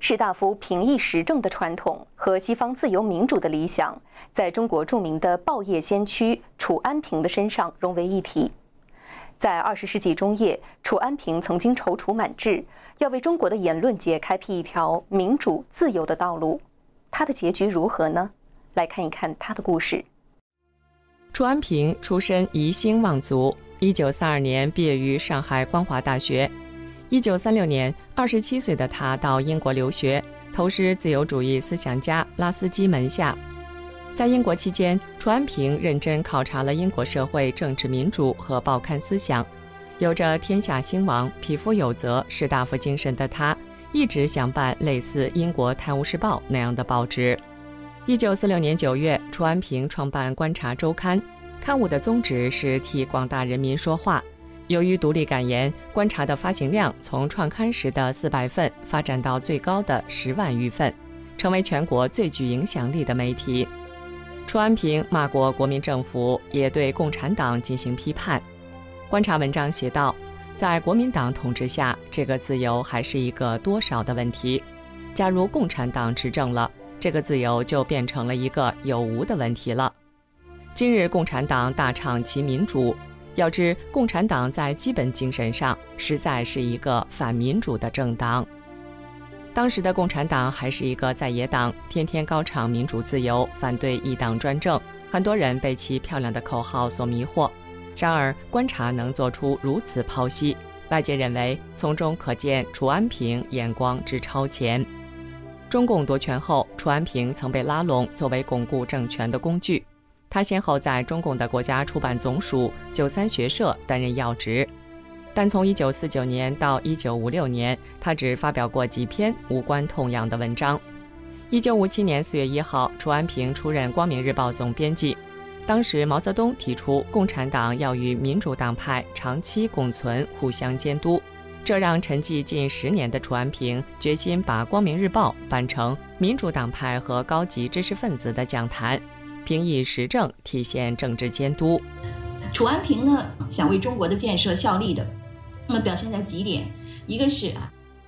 士大夫平易时政的传统和西方自由民主的理想，在中国著名的报业先驱楚安平的身上融为一体。在二十世纪中叶，楚安平曾经踌躇满志，要为中国的言论界开辟一条民主自由的道路。他的结局如何呢？来看一看他的故事。楚安平出身宜兴望族，一九三二年毕业于上海光华大学。一九三六年，二十七岁的他到英国留学，投师自由主义思想家拉斯基门下。在英国期间，楚安平认真考察了英国社会政治民主和报刊思想。有着“天下兴亡，匹夫有责”士大夫精神的他，一直想办类似英国《泰晤士报》那样的报纸。一九四六年九月，楚安平创办《观察周刊》，刊物的宗旨是替广大人民说话。由于独立感言，《观察》的发行量从创刊时的四百份发展到最高的十万余份，成为全国最具影响力的媒体。楚安平骂过国民政府，也对共产党进行批判。《观察》文章写道：“在国民党统治下，这个自由还是一个多少的问题；假如共产党执政了，这个自由就变成了一个有无的问题了。今日共产党大唱其民主。”要知共产党在基本精神上实在是一个反民主的政党。当时的共产党还是一个在野党，天天高唱民主自由，反对一党专政。很多人被其漂亮的口号所迷惑。然而，观察能做出如此剖析，外界认为从中可见楚安平眼光之超前。中共夺权后，楚安平曾被拉拢作为巩固政权的工具。他先后在中共的国家出版总署、九三学社担任要职，但从1949年到1956年，他只发表过几篇无关痛痒的文章。1957年4月1号，楚安平出任《光明日报》总编辑。当时毛泽东提出，共产党要与民主党派长期共存、互相监督，这让沉寂近十年的楚安平决心把《光明日报》办成民主党派和高级知识分子的讲坛。平易时政，体现政治监督。楚安平呢，想为中国的建设效力的，那么表现在几点：一个是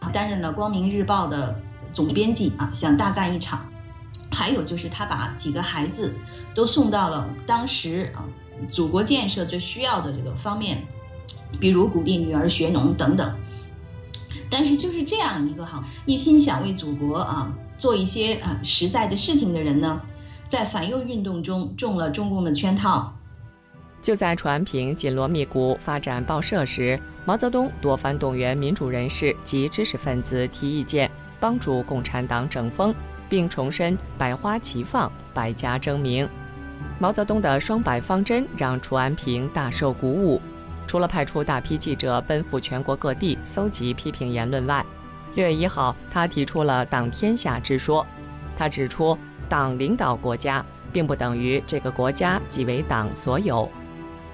啊，担任了《光明日报》的总编辑啊，想大干一场；还有就是他把几个孩子都送到了当时啊祖国建设最需要的这个方面，比如鼓励女儿学农等等。但是就是这样一个哈，一心想为祖国啊做一些啊实在的事情的人呢。在反右运动中中了中共的圈套。就在楚安平紧锣密鼓发展报社时，毛泽东多番动员民主人士及知识分子提意见，帮助共产党整风，并重申百花齐放、百家争鸣。毛泽东的双百方针让楚安平大受鼓舞。除了派出大批记者奔赴全国各地搜集批评言论外，六月一号，他提出了“党天下”之说。他指出。党领导国家，并不等于这个国家即为党所有。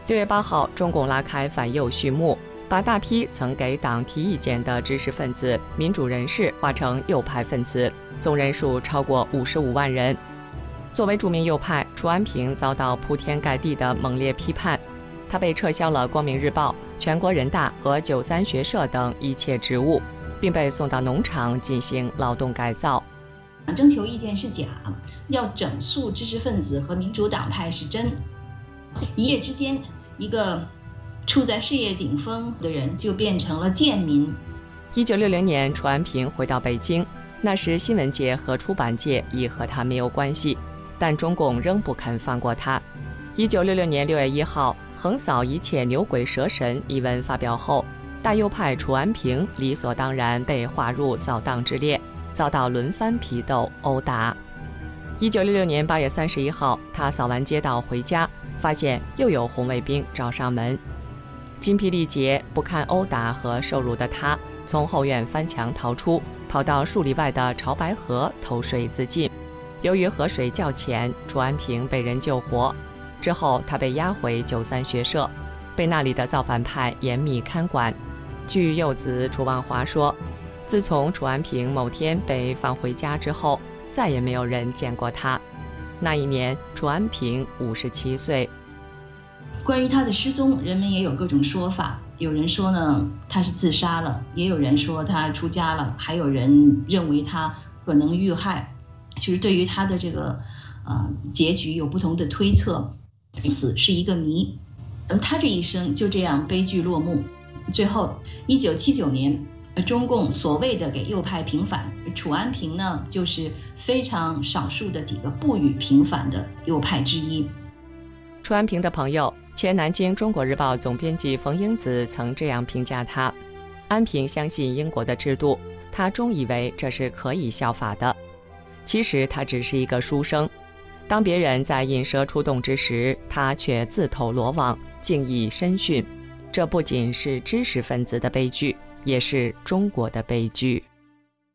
六月八号，中共拉开反右序幕，把大批曾给党提意见的知识分子、民主人士划成右派分子，总人数超过五十五万人。作为著名右派，楚安平遭到铺天盖地的猛烈批判，他被撤销了《光明日报》、全国人大和九三学社等一切职务，并被送到农场进行劳动改造。征求意见是假，要整肃知识分子和民主党派是真。一夜之间，一个处在事业顶峰的人就变成了贱民。一九六零年，楚安平回到北京，那时新闻界和出版界已和他没有关系，但中共仍不肯放过他。一九六六年六月一号，横扫一切牛鬼蛇神一文发表后，大右派楚安平理所当然被划入扫荡之列。遭到轮番批斗殴打。一九六六年八月三十一号，他扫完街道回家，发现又有红卫兵找上门，精疲力竭、不堪殴打和受辱的他，从后院翻墙逃出，跑到数里外的潮白河投水自尽。由于河水较浅，楚安平被人救活。之后，他被押回九三学社，被那里的造反派严密看管。据幼子楚望华说。自从楚安平某天被放回家之后，再也没有人见过他。那一年，楚安平五十七岁。关于他的失踪，人们也有各种说法。有人说呢他是自杀了，也有人说他出家了，还有人认为他可能遇害，就是对于他的这个呃结局有不同的推测，死是一个谜。那么他这一生就这样悲剧落幕。最后，一九七九年，中共所谓的给右派平反，楚安平呢就是非常少数的几个不予平反的右派之一。楚安平的朋友。前南京《中国日报》总编辑冯英子曾这样评价他：安平相信英国的制度，他终以为这是可以效法的。其实他只是一个书生，当别人在引蛇出洞之时，他却自投罗网，竟以身殉。这不仅是知识分子的悲剧，也是中国的悲剧。